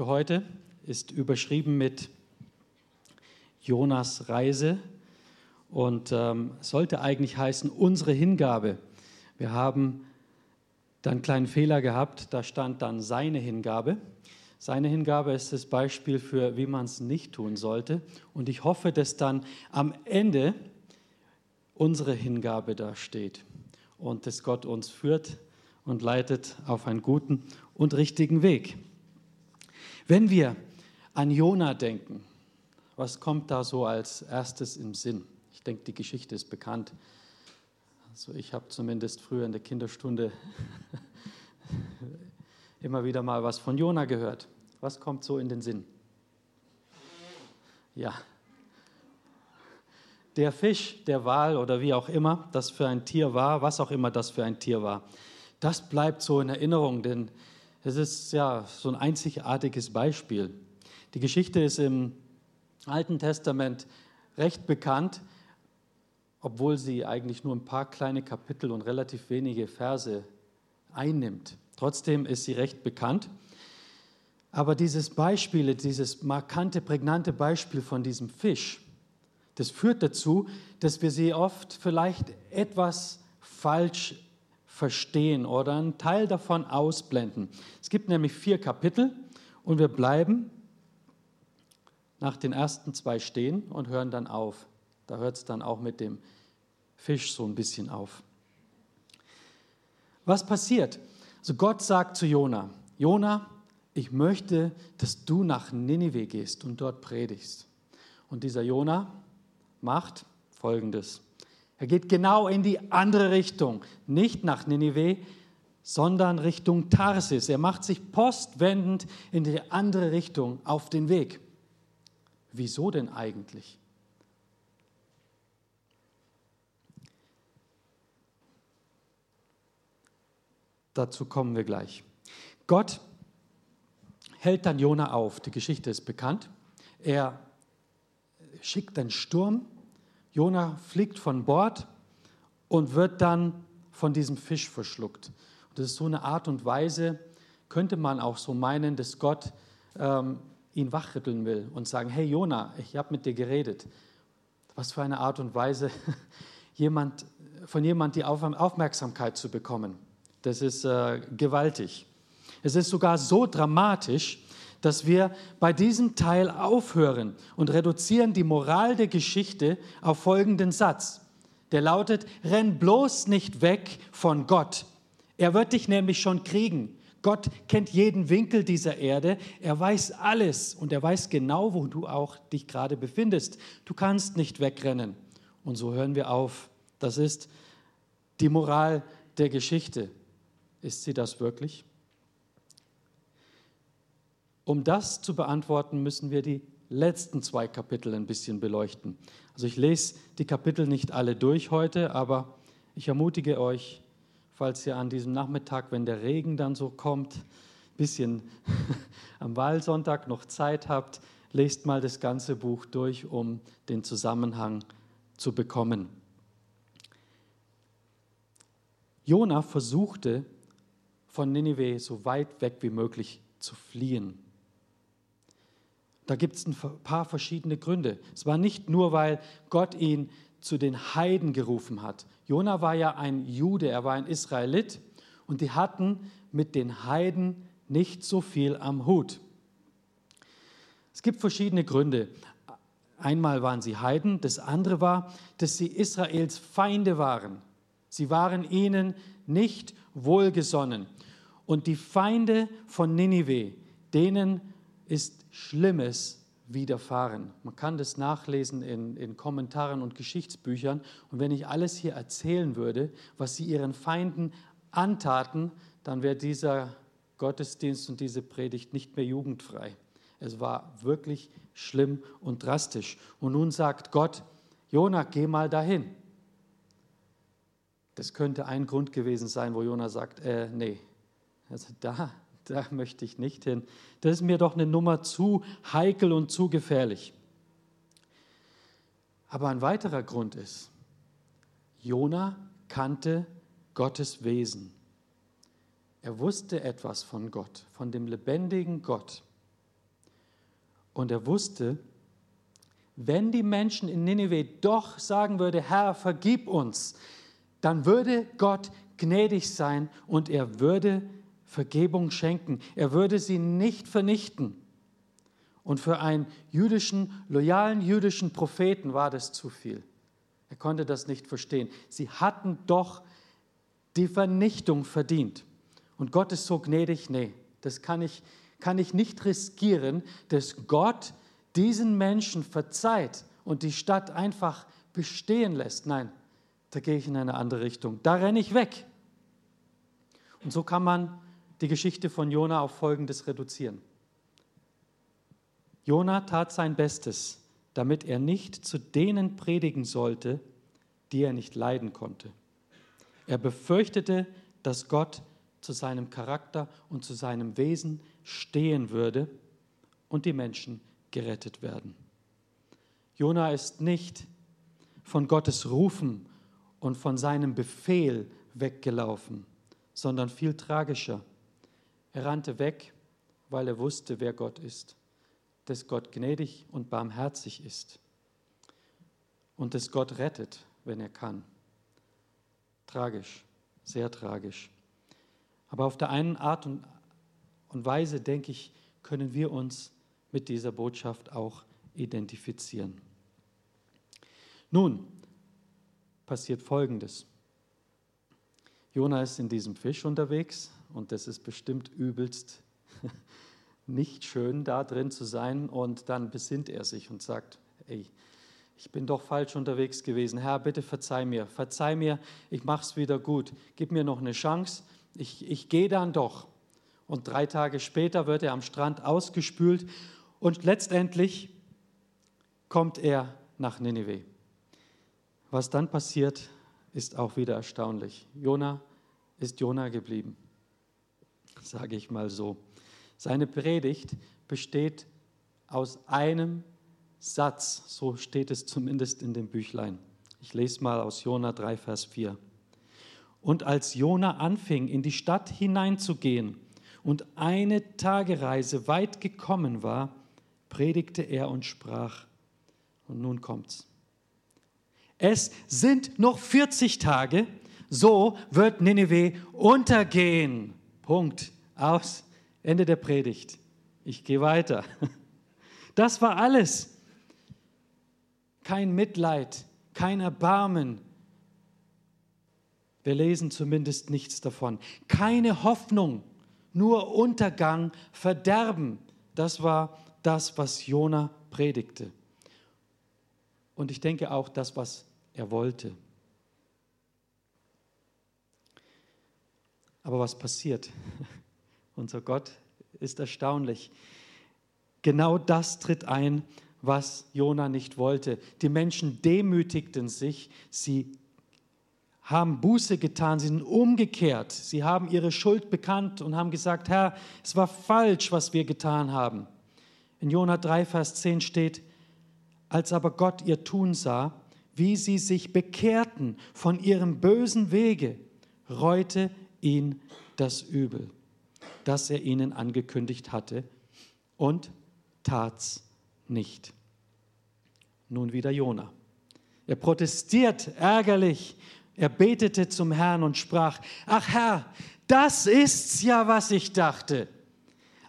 für heute ist überschrieben mit Jonas Reise und ähm, sollte eigentlich heißen unsere Hingabe. Wir haben dann einen kleinen Fehler gehabt, da stand dann seine Hingabe. Seine Hingabe ist das Beispiel für, wie man es nicht tun sollte. Und ich hoffe, dass dann am Ende unsere Hingabe da steht und dass Gott uns führt und leitet auf einen guten und richtigen Weg. Wenn wir an Jona denken, was kommt da so als erstes im Sinn? Ich denke, die Geschichte ist bekannt. Also ich habe zumindest früher in der Kinderstunde immer wieder mal was von Jona gehört. Was kommt so in den Sinn? Ja. Der Fisch, der Wal oder wie auch immer das für ein Tier war, was auch immer das für ein Tier war, das bleibt so in Erinnerung, denn es ist ja so ein einzigartiges Beispiel. Die Geschichte ist im Alten Testament recht bekannt, obwohl sie eigentlich nur ein paar kleine Kapitel und relativ wenige Verse einnimmt. Trotzdem ist sie recht bekannt. Aber dieses Beispiel, dieses markante, prägnante Beispiel von diesem Fisch, das führt dazu, dass wir sie oft vielleicht etwas falsch verstehen oder einen Teil davon ausblenden. Es gibt nämlich vier Kapitel und wir bleiben nach den ersten zwei stehen und hören dann auf. Da hört es dann auch mit dem Fisch so ein bisschen auf. Was passiert? Also Gott sagt zu Jona, Jona, ich möchte, dass du nach Ninive gehst und dort predigst. Und dieser Jona macht Folgendes. Er geht genau in die andere Richtung, nicht nach Ninive, sondern Richtung Tarsis. Er macht sich postwendend in die andere Richtung auf den Weg. Wieso denn eigentlich? Dazu kommen wir gleich. Gott hält dann Jona auf. Die Geschichte ist bekannt. Er schickt einen Sturm Jona fliegt von Bord und wird dann von diesem Fisch verschluckt. Und das ist so eine Art und Weise, könnte man auch so meinen, dass Gott ähm, ihn wachrütteln will und sagen, hey Jona, ich habe mit dir geredet. Was für eine Art und Weise, jemand, von jemand die Aufmerksamkeit zu bekommen. Das ist äh, gewaltig. Es ist sogar so dramatisch, dass wir bei diesem Teil aufhören und reduzieren die Moral der Geschichte auf folgenden Satz. Der lautet, renn bloß nicht weg von Gott. Er wird dich nämlich schon kriegen. Gott kennt jeden Winkel dieser Erde. Er weiß alles und er weiß genau, wo du auch dich gerade befindest. Du kannst nicht wegrennen. Und so hören wir auf. Das ist die Moral der Geschichte. Ist sie das wirklich? Um das zu beantworten, müssen wir die letzten zwei Kapitel ein bisschen beleuchten. Also ich lese die Kapitel nicht alle durch heute, aber ich ermutige euch, falls ihr an diesem Nachmittag, wenn der Regen dann so kommt, ein bisschen am Wahlsonntag noch Zeit habt, lest mal das ganze Buch durch, um den Zusammenhang zu bekommen. Jona versuchte von Ninive so weit weg wie möglich zu fliehen. Da gibt es ein paar verschiedene Gründe. Es war nicht nur, weil Gott ihn zu den Heiden gerufen hat. Jona war ja ein Jude, er war ein Israelit und die hatten mit den Heiden nicht so viel am Hut. Es gibt verschiedene Gründe. Einmal waren sie Heiden, das andere war, dass sie Israels Feinde waren. Sie waren ihnen nicht wohlgesonnen. Und die Feinde von Ninive, denen ist Schlimmes widerfahren. Man kann das nachlesen in, in, Kommentaren und Geschichtsbüchern. Und wenn ich alles hier erzählen würde, was sie ihren Feinden antaten, dann wäre dieser Gottesdienst und diese Predigt nicht mehr jugendfrei. Es war wirklich schlimm und drastisch. Und nun sagt Gott, Jona, geh mal dahin. Das könnte ein Grund gewesen sein, wo Jona sagt, äh, nee, also da, da möchte ich nicht hin. Das ist mir doch eine Nummer zu heikel und zu gefährlich. Aber ein weiterer Grund ist, Jona kannte Gottes Wesen. Er wusste etwas von Gott, von dem lebendigen Gott. Und er wusste, wenn die Menschen in Nineveh doch sagen würde, Herr, vergib uns, dann würde Gott gnädig sein und er würde Vergebung schenken. Er würde sie nicht vernichten. Und für einen jüdischen, loyalen jüdischen Propheten war das zu viel. Er konnte das nicht verstehen. Sie hatten doch die Vernichtung verdient. Und Gott ist so gnädig, nee, das kann ich, kann ich nicht riskieren, dass Gott diesen Menschen verzeiht und die Stadt einfach bestehen lässt. Nein, da gehe ich in eine andere Richtung. Da renne ich weg. Und so kann man die Geschichte von Jona auf Folgendes reduzieren. Jona tat sein Bestes, damit er nicht zu denen predigen sollte, die er nicht leiden konnte. Er befürchtete, dass Gott zu seinem Charakter und zu seinem Wesen stehen würde und die Menschen gerettet werden. Jona ist nicht von Gottes Rufen und von seinem Befehl weggelaufen, sondern viel tragischer. Er rannte weg, weil er wusste, wer Gott ist, dass Gott gnädig und barmherzig ist und dass Gott rettet, wenn er kann. Tragisch, sehr tragisch. Aber auf der einen Art und Weise, denke ich, können wir uns mit dieser Botschaft auch identifizieren. Nun passiert Folgendes. Jona ist in diesem Fisch unterwegs und das ist bestimmt übelst nicht schön, da drin zu sein. Und dann besinnt er sich und sagt, ey, ich bin doch falsch unterwegs gewesen. Herr, bitte verzeih mir, verzeih mir, ich mach's wieder gut. Gib mir noch eine Chance. Ich, ich gehe dann doch. Und drei Tage später wird er am Strand ausgespült und letztendlich kommt er nach Ninive. Was dann passiert, ist auch wieder erstaunlich. Jona ist Jona geblieben, sage ich mal so. Seine Predigt besteht aus einem Satz, so steht es zumindest in dem Büchlein. Ich lese mal aus Jona 3, Vers 4. Und als Jona anfing, in die Stadt hineinzugehen und eine Tagereise weit gekommen war, predigte er und sprach. Und nun kommt's. Es sind noch 40 Tage, so wird Nineveh untergehen. Punkt. Aus. Ende der Predigt. Ich gehe weiter. Das war alles. Kein Mitleid, kein Erbarmen. Wir lesen zumindest nichts davon. Keine Hoffnung, nur Untergang, Verderben. Das war das, was Jona predigte. Und ich denke auch das, was er wollte. Aber was passiert? Unser Gott ist erstaunlich. Genau das tritt ein, was Jona nicht wollte. Die Menschen demütigten sich, sie haben Buße getan, sie sind umgekehrt, sie haben ihre Schuld bekannt und haben gesagt, Herr, es war falsch, was wir getan haben. In Jona 3, Vers 10 steht, als aber Gott ihr Tun sah, wie sie sich bekehrten von ihrem bösen Wege, reute ihn das Übel, das er ihnen angekündigt hatte, und tat's nicht. Nun wieder Jona. Er protestiert ärgerlich. Er betete zum Herrn und sprach: Ach Herr, das ist's ja, was ich dachte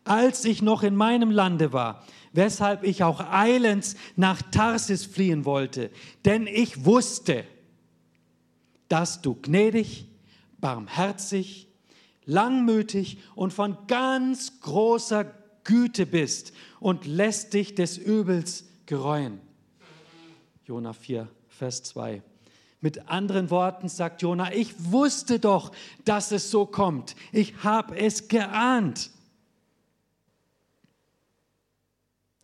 als ich noch in meinem Lande war, weshalb ich auch eilends nach Tarsis fliehen wollte, denn ich wusste, dass du gnädig, barmherzig, langmütig und von ganz großer Güte bist und lässt dich des Übels gereuen. Jona 4, Vers 2. Mit anderen Worten sagt Jona, ich wusste doch, dass es so kommt. Ich habe es geahnt.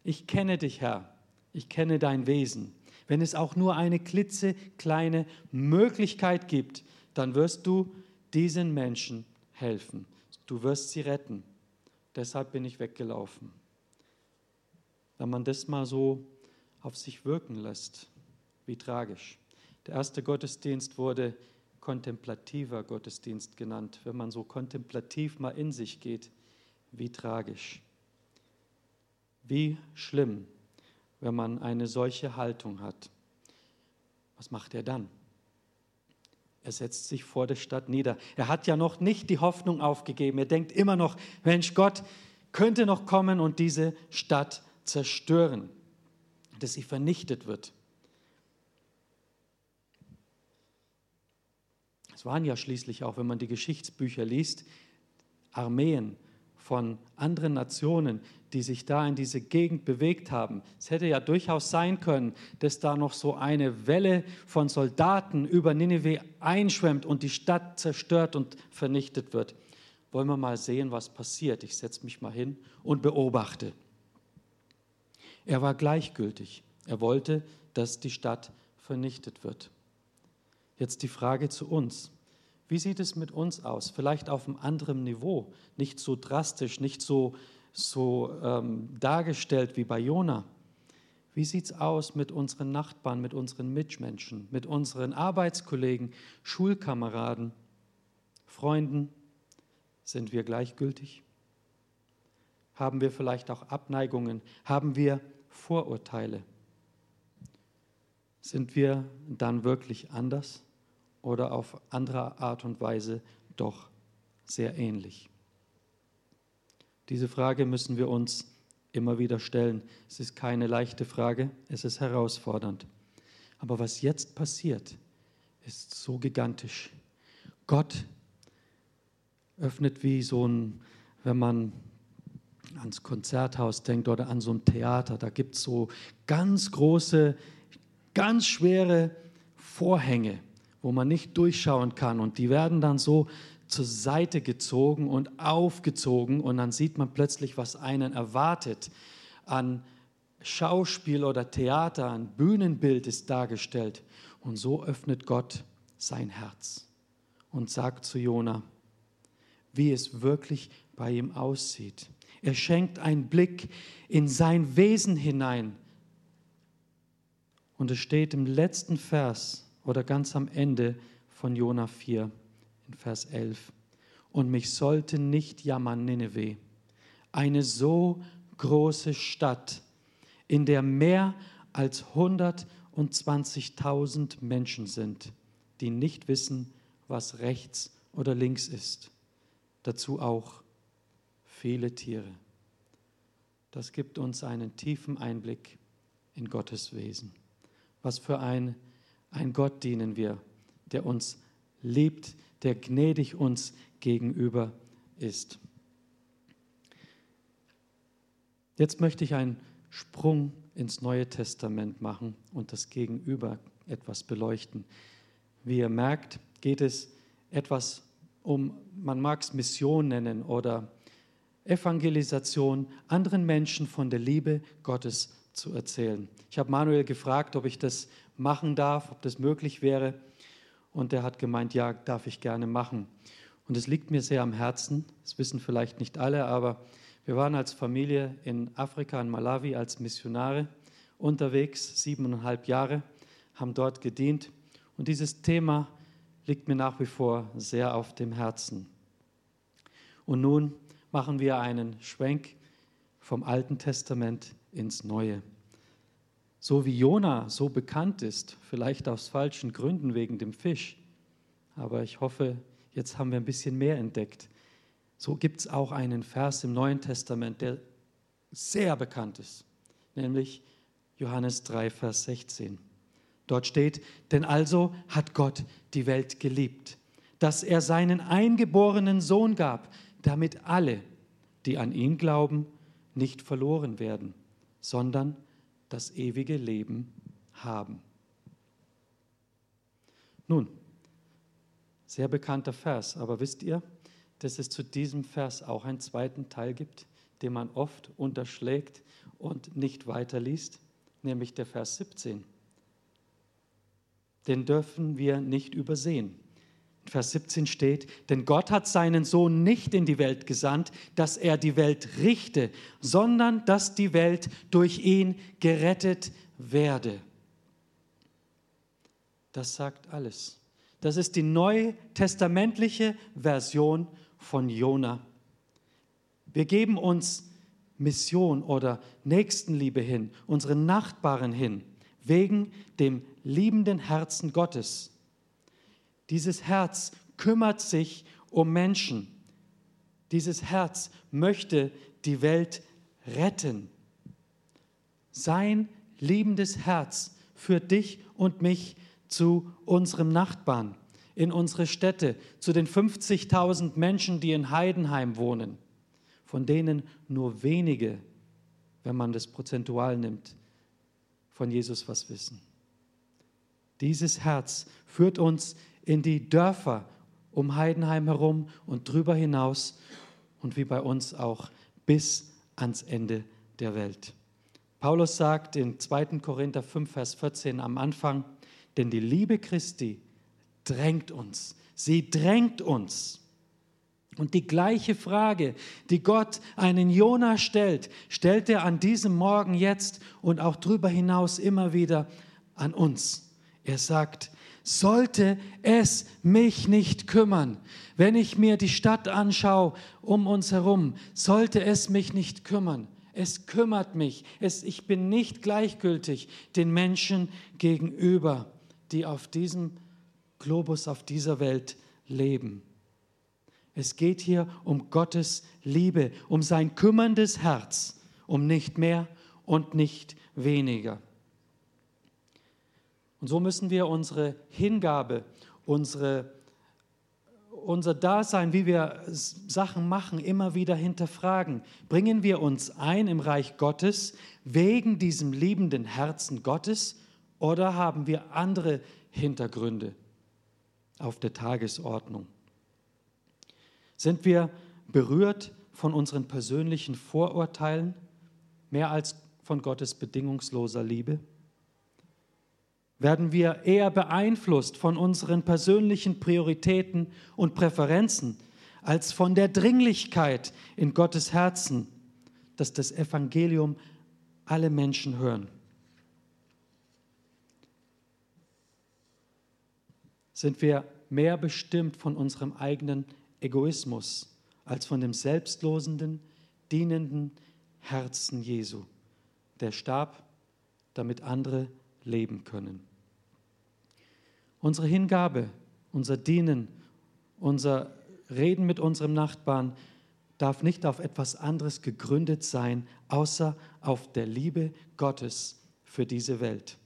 ich kenne dich, Herr, ich kenne dein Wesen. Wenn es auch nur eine klitzekleine Möglichkeit gibt, dann wirst du diesen Menschen helfen. Du wirst sie retten. Deshalb bin ich weggelaufen. Wenn man das mal so auf sich wirken lässt, wie tragisch. Der erste Gottesdienst wurde kontemplativer Gottesdienst genannt. Wenn man so kontemplativ mal in sich geht, wie tragisch. Wie schlimm, wenn man eine solche Haltung hat. Was macht er dann? Er setzt sich vor der Stadt nieder. Er hat ja noch nicht die Hoffnung aufgegeben. Er denkt immer noch, Mensch, Gott könnte noch kommen und diese Stadt zerstören, dass sie vernichtet wird. Es waren ja schließlich auch, wenn man die Geschichtsbücher liest, Armeen von anderen Nationen, die sich da in diese Gegend bewegt haben. Es hätte ja durchaus sein können, dass da noch so eine Welle von Soldaten über Nineveh einschwemmt und die Stadt zerstört und vernichtet wird. Wollen wir mal sehen, was passiert. Ich setze mich mal hin und beobachte. Er war gleichgültig. Er wollte, dass die Stadt vernichtet wird. Jetzt die Frage zu uns. Wie sieht es mit uns aus? Vielleicht auf einem anderen Niveau, nicht so drastisch, nicht so, so ähm, dargestellt wie bei Jona. Wie sieht es aus mit unseren Nachbarn, mit unseren Mitmenschen, mit unseren Arbeitskollegen, Schulkameraden, Freunden? Sind wir gleichgültig? Haben wir vielleicht auch Abneigungen? Haben wir Vorurteile? Sind wir dann wirklich anders? Oder auf andere Art und Weise doch sehr ähnlich? Diese Frage müssen wir uns immer wieder stellen. Es ist keine leichte Frage, es ist herausfordernd. Aber was jetzt passiert, ist so gigantisch. Gott öffnet wie so ein, wenn man ans Konzerthaus denkt oder an so ein Theater, da gibt es so ganz große, ganz schwere Vorhänge wo man nicht durchschauen kann. Und die werden dann so zur Seite gezogen und aufgezogen und dann sieht man plötzlich, was einen erwartet. An Schauspiel oder Theater, ein Bühnenbild ist dargestellt. Und so öffnet Gott sein Herz und sagt zu Jona, wie es wirklich bei ihm aussieht. Er schenkt einen Blick in sein Wesen hinein. Und es steht im letzten Vers, oder ganz am Ende von Jona 4 in Vers 11. Und mich sollte nicht jammern Nineveh, eine so große Stadt, in der mehr als 120.000 Menschen sind, die nicht wissen, was rechts oder links ist. Dazu auch viele Tiere. Das gibt uns einen tiefen Einblick in Gottes Wesen. Was für ein ein Gott dienen wir, der uns liebt, der gnädig uns gegenüber ist. Jetzt möchte ich einen Sprung ins Neue Testament machen und das Gegenüber etwas beleuchten. Wie ihr merkt, geht es etwas um, man mag es Mission nennen oder Evangelisation, anderen Menschen von der Liebe Gottes zu erzählen. Ich habe Manuel gefragt, ob ich das machen darf, ob das möglich wäre. Und er hat gemeint, ja, darf ich gerne machen. Und es liegt mir sehr am Herzen. Das wissen vielleicht nicht alle, aber wir waren als Familie in Afrika, in Malawi, als Missionare unterwegs, siebeneinhalb Jahre, haben dort gedient. Und dieses Thema liegt mir nach wie vor sehr auf dem Herzen. Und nun machen wir einen Schwenk vom Alten Testament ins Neue. So wie Jona so bekannt ist, vielleicht aus falschen Gründen wegen dem Fisch, aber ich hoffe, jetzt haben wir ein bisschen mehr entdeckt. So gibt es auch einen Vers im Neuen Testament, der sehr bekannt ist, nämlich Johannes 3, Vers 16. Dort steht, denn also hat Gott die Welt geliebt, dass er seinen eingeborenen Sohn gab, damit alle, die an ihn glauben, nicht verloren werden, sondern das ewige Leben haben. Nun, sehr bekannter Vers, aber wisst ihr, dass es zu diesem Vers auch einen zweiten Teil gibt, den man oft unterschlägt und nicht weiterliest, nämlich der Vers 17. Den dürfen wir nicht übersehen. Vers 17 steht, denn Gott hat seinen Sohn nicht in die Welt gesandt, dass er die Welt richte, sondern dass die Welt durch ihn gerettet werde. Das sagt alles. Das ist die neutestamentliche Version von Jona. Wir geben uns Mission oder Nächstenliebe hin, unseren Nachbarn hin, wegen dem liebenden Herzen Gottes. Dieses Herz kümmert sich um Menschen. Dieses Herz möchte die Welt retten. Sein liebendes Herz führt dich und mich zu unserem Nachbarn, in unsere Städte, zu den 50.000 Menschen, die in Heidenheim wohnen, von denen nur wenige, wenn man das prozentual nimmt, von Jesus was wissen. Dieses Herz führt uns in die Dörfer um Heidenheim herum und drüber hinaus und wie bei uns auch bis ans Ende der Welt. Paulus sagt in 2. Korinther 5, Vers 14 am Anfang, denn die Liebe Christi drängt uns. Sie drängt uns. Und die gleiche Frage, die Gott einen Jona stellt, stellt er an diesem Morgen jetzt und auch darüber hinaus immer wieder an uns. Er sagt, sollte es mich nicht kümmern, wenn ich mir die Stadt anschaue um uns herum, sollte es mich nicht kümmern. Es kümmert mich. Es, ich bin nicht gleichgültig den Menschen gegenüber, die auf diesem Globus, auf dieser Welt leben. Es geht hier um Gottes Liebe, um sein kümmerndes Herz, um nicht mehr und nicht weniger. Und so müssen wir unsere Hingabe, unsere unser Dasein, wie wir Sachen machen, immer wieder hinterfragen. Bringen wir uns ein im Reich Gottes wegen diesem liebenden Herzen Gottes oder haben wir andere Hintergründe auf der Tagesordnung? Sind wir berührt von unseren persönlichen Vorurteilen mehr als von Gottes bedingungsloser Liebe? Werden wir eher beeinflusst von unseren persönlichen Prioritäten und Präferenzen als von der Dringlichkeit in Gottes Herzen, dass das Evangelium alle Menschen hören. Sind wir mehr bestimmt von unserem eigenen Egoismus als von dem selbstlosenden, dienenden Herzen Jesu, der starb, damit andere leben können. Unsere Hingabe, unser Dienen, unser Reden mit unserem Nachbarn darf nicht auf etwas anderes gegründet sein, außer auf der Liebe Gottes für diese Welt.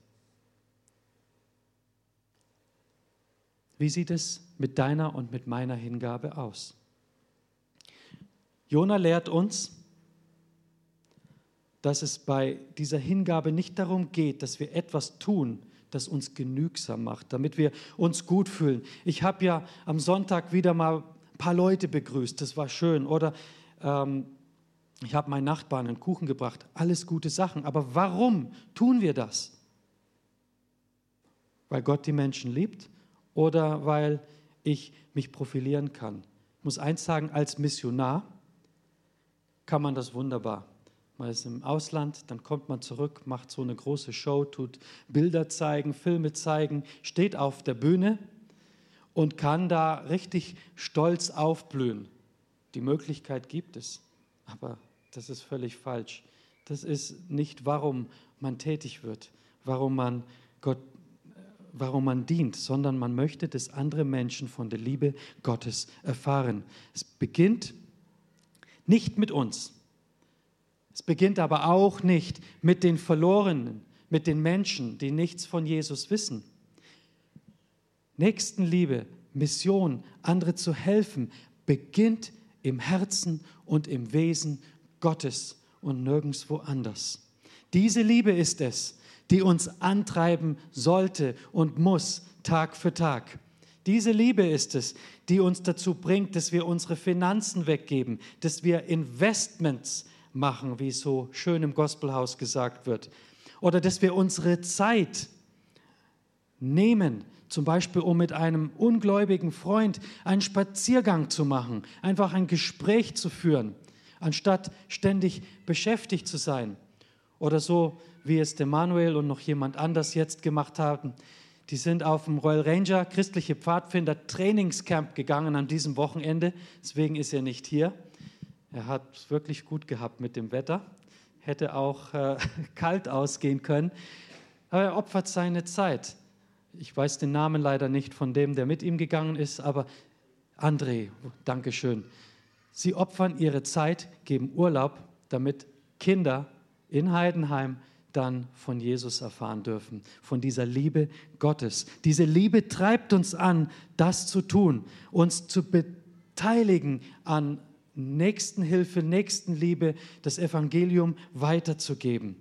Wie sieht es mit deiner und mit meiner Hingabe aus? Jona lehrt uns, dass es bei dieser Hingabe nicht darum geht, dass wir etwas tun, das uns genügsam macht, damit wir uns gut fühlen. Ich habe ja am Sonntag wieder mal ein paar Leute begrüßt, das war schön. Oder ähm, ich habe meinen Nachbarn einen Kuchen gebracht, alles gute Sachen. Aber warum tun wir das? Weil Gott die Menschen liebt oder weil ich mich profilieren kann? Ich muss eins sagen, als Missionar kann man das wunderbar man ist im Ausland, dann kommt man zurück, macht so eine große Show, tut Bilder zeigen, Filme zeigen, steht auf der Bühne und kann da richtig stolz aufblühen. Die Möglichkeit gibt es, aber das ist völlig falsch. Das ist nicht, warum man tätig wird, warum man Gott warum man dient, sondern man möchte, dass andere Menschen von der Liebe Gottes erfahren. Es beginnt nicht mit uns. Es beginnt aber auch nicht mit den Verlorenen, mit den Menschen, die nichts von Jesus wissen. Nächstenliebe, Mission, andere zu helfen, beginnt im Herzen und im Wesen Gottes und nirgendwo anders. Diese Liebe ist es, die uns antreiben sollte und muss Tag für Tag. Diese Liebe ist es, die uns dazu bringt, dass wir unsere Finanzen weggeben, dass wir Investments machen, wie es so schön im Gospelhaus gesagt wird. Oder dass wir unsere Zeit nehmen, zum Beispiel um mit einem ungläubigen Freund einen Spaziergang zu machen, einfach ein Gespräch zu führen, anstatt ständig beschäftigt zu sein. Oder so, wie es der Manuel und noch jemand anders jetzt gemacht haben. Die sind auf dem Royal Ranger christliche Pfadfinder Trainingscamp gegangen an diesem Wochenende. Deswegen ist er nicht hier. Er hat es wirklich gut gehabt mit dem Wetter, hätte auch äh, kalt ausgehen können, aber er opfert seine Zeit. Ich weiß den Namen leider nicht von dem, der mit ihm gegangen ist, aber André, Dankeschön. Sie opfern ihre Zeit, geben Urlaub, damit Kinder in Heidenheim dann von Jesus erfahren dürfen, von dieser Liebe Gottes. Diese Liebe treibt uns an, das zu tun, uns zu beteiligen an Nächstenhilfe, Nächstenliebe, das Evangelium weiterzugeben.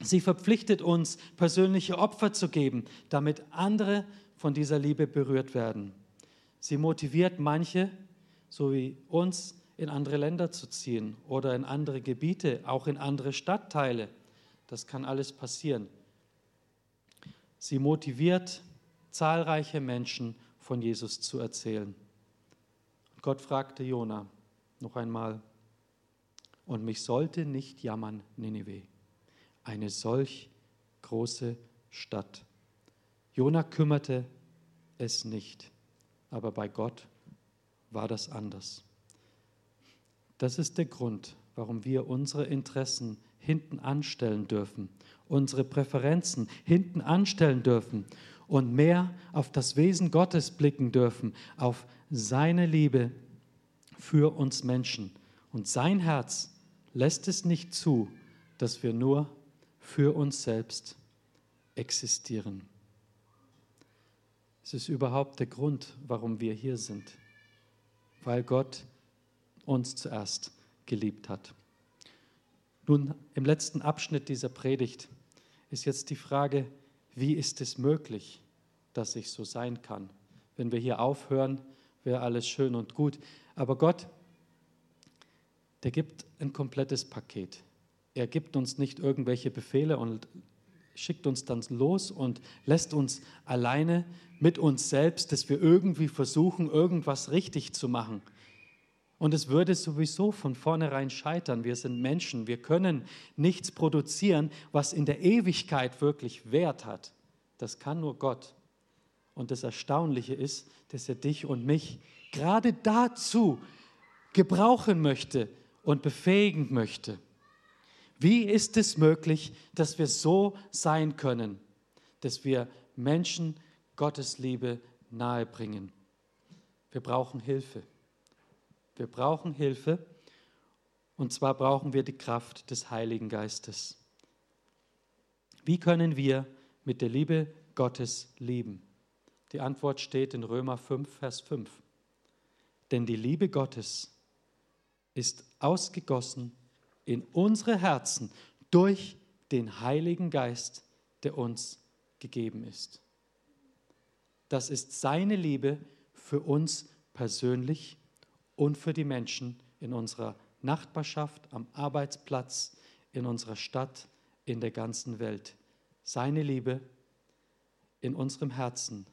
Sie verpflichtet uns, persönliche Opfer zu geben, damit andere von dieser Liebe berührt werden. Sie motiviert manche, so wie uns, in andere Länder zu ziehen oder in andere Gebiete, auch in andere Stadtteile. Das kann alles passieren. Sie motiviert zahlreiche Menschen von Jesus zu erzählen. Gott fragte Jona noch einmal, und mich sollte nicht jammern, Ninive, eine solch große Stadt. Jona kümmerte es nicht, aber bei Gott war das anders. Das ist der Grund, warum wir unsere Interessen hinten anstellen dürfen, unsere Präferenzen hinten anstellen dürfen und mehr auf das Wesen Gottes blicken dürfen, auf seine Liebe für uns Menschen. Und sein Herz lässt es nicht zu, dass wir nur für uns selbst existieren. Es ist überhaupt der Grund, warum wir hier sind, weil Gott uns zuerst geliebt hat. Nun, im letzten Abschnitt dieser Predigt ist jetzt die Frage, wie ist es möglich, dass ich so sein kann? Wenn wir hier aufhören, wäre alles schön und gut. Aber Gott, der gibt ein komplettes Paket. Er gibt uns nicht irgendwelche Befehle und schickt uns dann los und lässt uns alleine mit uns selbst, dass wir irgendwie versuchen, irgendwas richtig zu machen. Und es würde sowieso von vornherein scheitern. Wir sind Menschen. Wir können nichts produzieren, was in der Ewigkeit wirklich Wert hat. Das kann nur Gott. Und das Erstaunliche ist, dass er dich und mich gerade dazu gebrauchen möchte und befähigen möchte. Wie ist es möglich, dass wir so sein können, dass wir Menschen Gottes Liebe nahebringen? Wir brauchen Hilfe. Wir brauchen Hilfe und zwar brauchen wir die Kraft des Heiligen Geistes. Wie können wir mit der Liebe Gottes lieben? Die Antwort steht in Römer 5, Vers 5. Denn die Liebe Gottes ist ausgegossen in unsere Herzen durch den Heiligen Geist, der uns gegeben ist. Das ist seine Liebe für uns persönlich und für die Menschen in unserer Nachbarschaft, am Arbeitsplatz, in unserer Stadt, in der ganzen Welt. Seine Liebe in unserem Herzen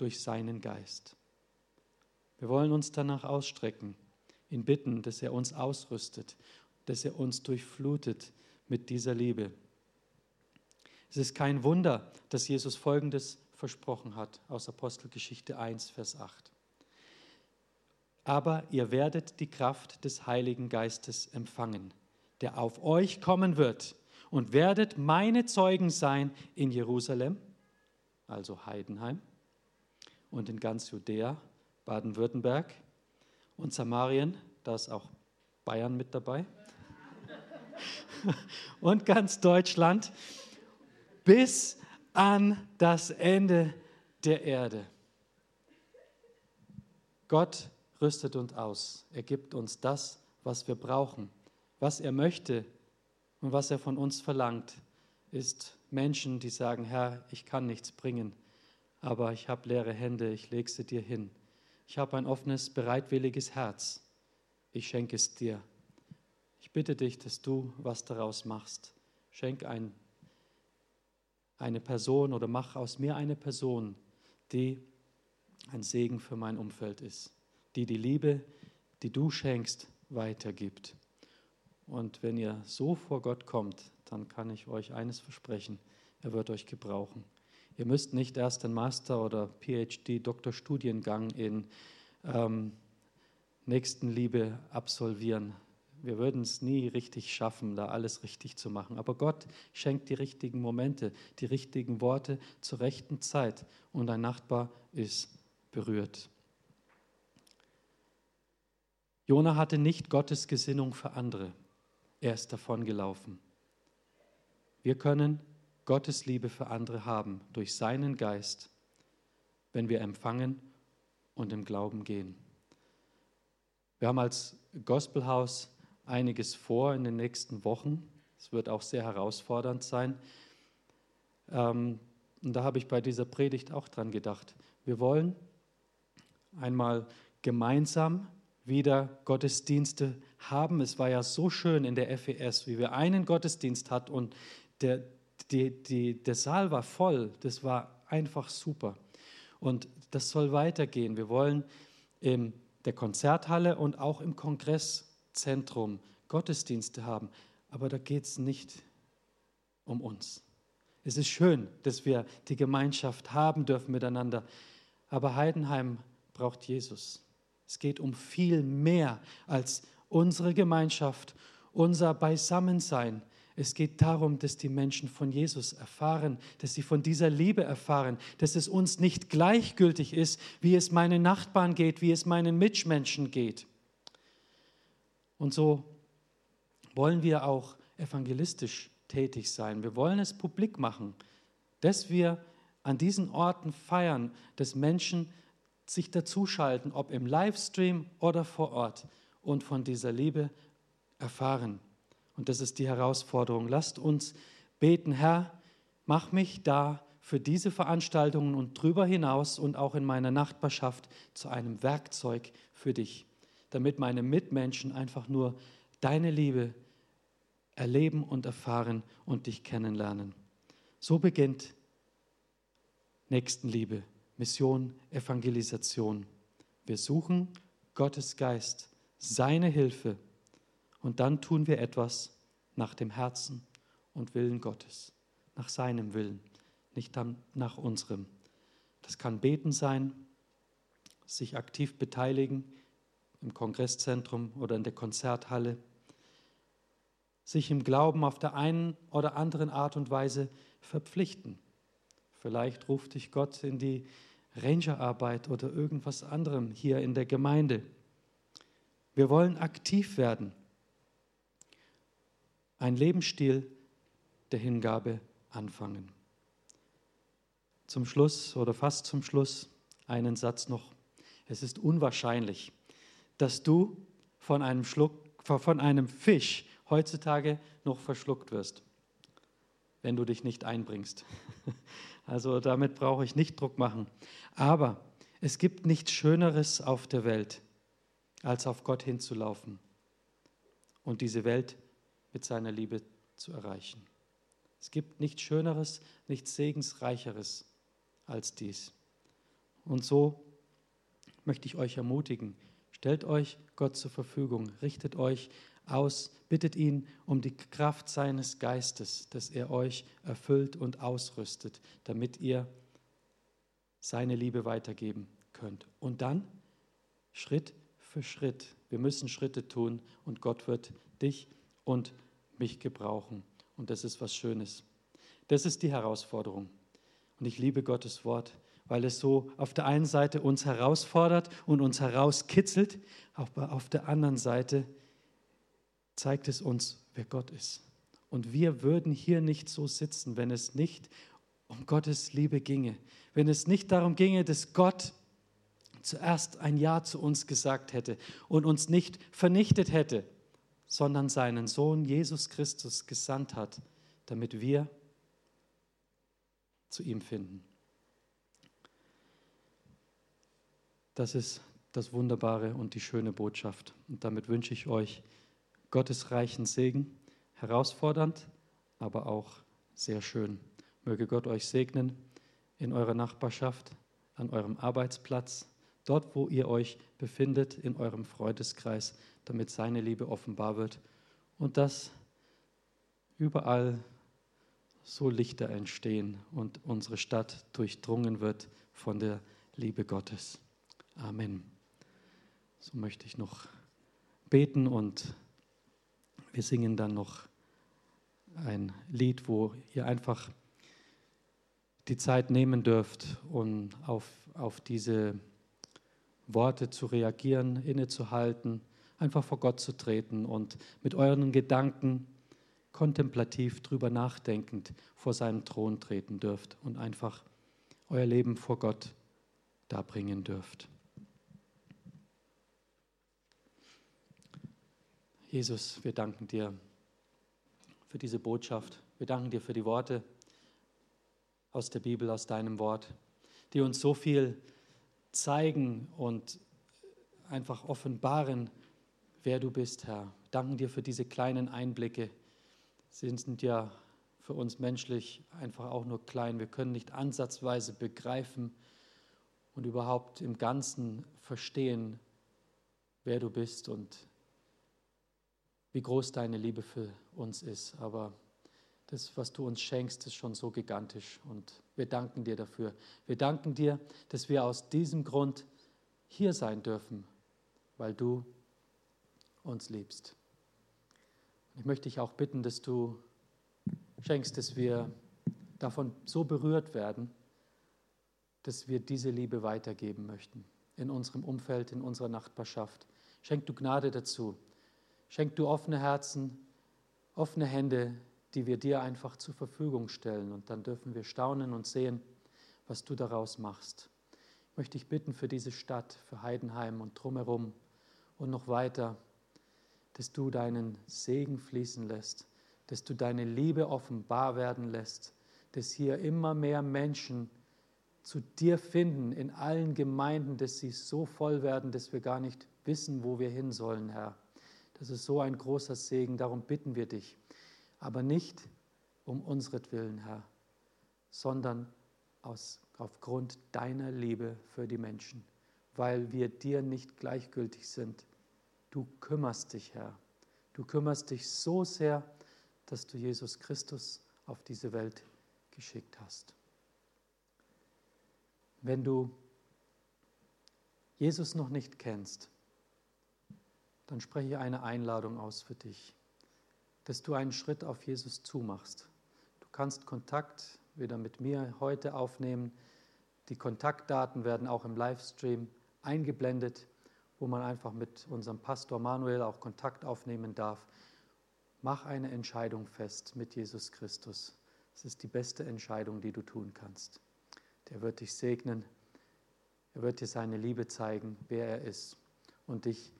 durch seinen Geist. Wir wollen uns danach ausstrecken, ihn bitten, dass er uns ausrüstet, dass er uns durchflutet mit dieser Liebe. Es ist kein Wunder, dass Jesus Folgendes versprochen hat aus Apostelgeschichte 1, Vers 8 aber ihr werdet die Kraft des Heiligen Geistes empfangen, der auf euch kommen wird und werdet meine Zeugen sein in Jerusalem, also Heidenheim, und in ganz Judäa, Baden-Württemberg und Samarien, da ist auch Bayern mit dabei, und ganz Deutschland, bis an das Ende der Erde. Gott rüstet uns aus. Er gibt uns das, was wir brauchen. Was er möchte und was er von uns verlangt, ist Menschen, die sagen, Herr, ich kann nichts bringen, aber ich habe leere Hände, ich lege sie dir hin. Ich habe ein offenes, bereitwilliges Herz. Ich schenke es dir. Ich bitte dich, dass du was daraus machst. Schenk ein, eine Person oder mach aus mir eine Person, die ein Segen für mein Umfeld ist die die Liebe, die du schenkst, weitergibt. Und wenn ihr so vor Gott kommt, dann kann ich euch eines versprechen, er wird euch gebrauchen. Ihr müsst nicht erst einen Master- oder PhD-Doktorstudiengang in ähm, Nächstenliebe absolvieren. Wir würden es nie richtig schaffen, da alles richtig zu machen. Aber Gott schenkt die richtigen Momente, die richtigen Worte zur rechten Zeit und ein Nachbar ist berührt. Jona hatte nicht Gottes Gesinnung für andere. Er ist davongelaufen. Wir können Gottes Liebe für andere haben durch seinen Geist, wenn wir empfangen und im Glauben gehen. Wir haben als Gospelhaus einiges vor in den nächsten Wochen. Es wird auch sehr herausfordernd sein. Ähm, und da habe ich bei dieser Predigt auch dran gedacht. Wir wollen einmal gemeinsam wieder Gottesdienste haben. Es war ja so schön in der FES, wie wir einen Gottesdienst hatten und der, die, die, der Saal war voll. Das war einfach super. Und das soll weitergehen. Wir wollen in der Konzerthalle und auch im Kongresszentrum Gottesdienste haben. Aber da geht es nicht um uns. Es ist schön, dass wir die Gemeinschaft haben dürfen miteinander. Aber Heidenheim braucht Jesus. Es geht um viel mehr als unsere Gemeinschaft, unser Beisammensein. Es geht darum, dass die Menschen von Jesus erfahren, dass sie von dieser Liebe erfahren, dass es uns nicht gleichgültig ist, wie es meinen Nachbarn geht, wie es meinen Mitmenschen geht. Und so wollen wir auch evangelistisch tätig sein. Wir wollen es publik machen, dass wir an diesen Orten feiern, dass Menschen sich dazuschalten, ob im Livestream oder vor Ort und von dieser Liebe erfahren. Und das ist die Herausforderung. Lasst uns beten, Herr, mach mich da für diese Veranstaltungen und darüber hinaus und auch in meiner Nachbarschaft zu einem Werkzeug für dich, damit meine Mitmenschen einfach nur deine Liebe erleben und erfahren und dich kennenlernen. So beginnt Nächstenliebe, Mission, Evangelisation. Wir suchen Gottes Geist, seine Hilfe und dann tun wir etwas nach dem Herzen und Willen Gottes, nach seinem Willen, nicht nach unserem. Das kann Beten sein, sich aktiv beteiligen im Kongresszentrum oder in der Konzerthalle, sich im Glauben auf der einen oder anderen Art und Weise verpflichten. Vielleicht ruft dich Gott in die Rangerarbeit oder irgendwas anderem hier in der Gemeinde. Wir wollen aktiv werden ein Lebensstil der Hingabe anfangen. Zum Schluss oder fast zum Schluss einen Satz noch. Es ist unwahrscheinlich, dass du von einem, Schluck, von einem Fisch heutzutage noch verschluckt wirst, wenn du dich nicht einbringst. Also damit brauche ich nicht Druck machen. Aber es gibt nichts Schöneres auf der Welt, als auf Gott hinzulaufen und diese Welt mit seiner Liebe zu erreichen. Es gibt nichts Schöneres, nichts Segensreicheres als dies. Und so möchte ich euch ermutigen, stellt euch Gott zur Verfügung, richtet euch aus, bittet ihn um die Kraft seines Geistes, dass er euch erfüllt und ausrüstet, damit ihr seine Liebe weitergeben könnt. Und dann Schritt für Schritt. Wir müssen Schritte tun und Gott wird dich und mich gebrauchen. Und das ist was Schönes. Das ist die Herausforderung. Und ich liebe Gottes Wort, weil es so auf der einen Seite uns herausfordert und uns herauskitzelt, aber auf der anderen Seite zeigt es uns, wer Gott ist. Und wir würden hier nicht so sitzen, wenn es nicht um Gottes Liebe ginge, wenn es nicht darum ginge, dass Gott zuerst ein Ja zu uns gesagt hätte und uns nicht vernichtet hätte, sondern seinen Sohn Jesus Christus gesandt hat, damit wir zu ihm finden. Das ist das Wunderbare und die schöne Botschaft. Und damit wünsche ich euch Gottes reichen Segen, herausfordernd, aber auch sehr schön. Möge Gott euch segnen in eurer Nachbarschaft, an eurem Arbeitsplatz, dort, wo ihr euch befindet, in eurem Freundeskreis damit seine Liebe offenbar wird und dass überall so Lichter entstehen und unsere Stadt durchdrungen wird von der Liebe Gottes. Amen. So möchte ich noch beten und wir singen dann noch ein Lied, wo ihr einfach die Zeit nehmen dürft, um auf, auf diese Worte zu reagieren, innezuhalten, einfach vor Gott zu treten und mit euren Gedanken kontemplativ drüber nachdenkend vor seinen Thron treten dürft und einfach euer Leben vor Gott darbringen dürft. Jesus, wir danken dir für diese Botschaft. Wir danken dir für die Worte aus der Bibel, aus deinem Wort, die uns so viel zeigen und einfach offenbaren, wer du bist, Herr. Wir danken dir für diese kleinen Einblicke. Sie sind ja für uns menschlich einfach auch nur klein. Wir können nicht ansatzweise begreifen und überhaupt im Ganzen verstehen, wer du bist und wie groß deine Liebe für uns ist. Aber das, was du uns schenkst, ist schon so gigantisch und wir danken dir dafür. Wir danken dir, dass wir aus diesem Grund hier sein dürfen, weil du uns liebst. Ich möchte dich auch bitten, dass du schenkst, dass wir davon so berührt werden, dass wir diese Liebe weitergeben möchten in unserem Umfeld, in unserer Nachbarschaft. Schenk du Gnade dazu. Schenk du offene Herzen, offene Hände, die wir dir einfach zur Verfügung stellen. Und dann dürfen wir staunen und sehen, was du daraus machst. Ich möchte dich bitten für diese Stadt, für Heidenheim und drumherum und noch weiter, dass du deinen Segen fließen lässt, dass du deine Liebe offenbar werden lässt, dass hier immer mehr Menschen zu dir finden in allen Gemeinden, dass sie so voll werden, dass wir gar nicht wissen, wo wir hin sollen, Herr. Das ist so ein großer Segen, darum bitten wir dich aber nicht um unsretwillen, Herr, sondern aus, aufgrund deiner Liebe für die Menschen, weil wir dir nicht gleichgültig sind. Du kümmerst dich, Herr. Du kümmerst dich so sehr, dass du Jesus Christus auf diese Welt geschickt hast. Wenn du Jesus noch nicht kennst, dann spreche eine Einladung aus für dich dass du einen Schritt auf Jesus zumachst. Du kannst Kontakt wieder mit mir heute aufnehmen. Die Kontaktdaten werden auch im Livestream eingeblendet, wo man einfach mit unserem Pastor Manuel auch Kontakt aufnehmen darf. Mach eine Entscheidung fest mit Jesus Christus. Es ist die beste Entscheidung, die du tun kannst. Der wird dich segnen. Er wird dir seine Liebe zeigen, wer er ist und dich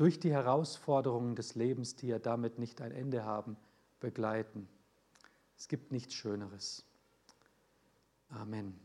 durch die Herausforderungen des Lebens, die ja damit nicht ein Ende haben, begleiten. Es gibt nichts Schöneres. Amen.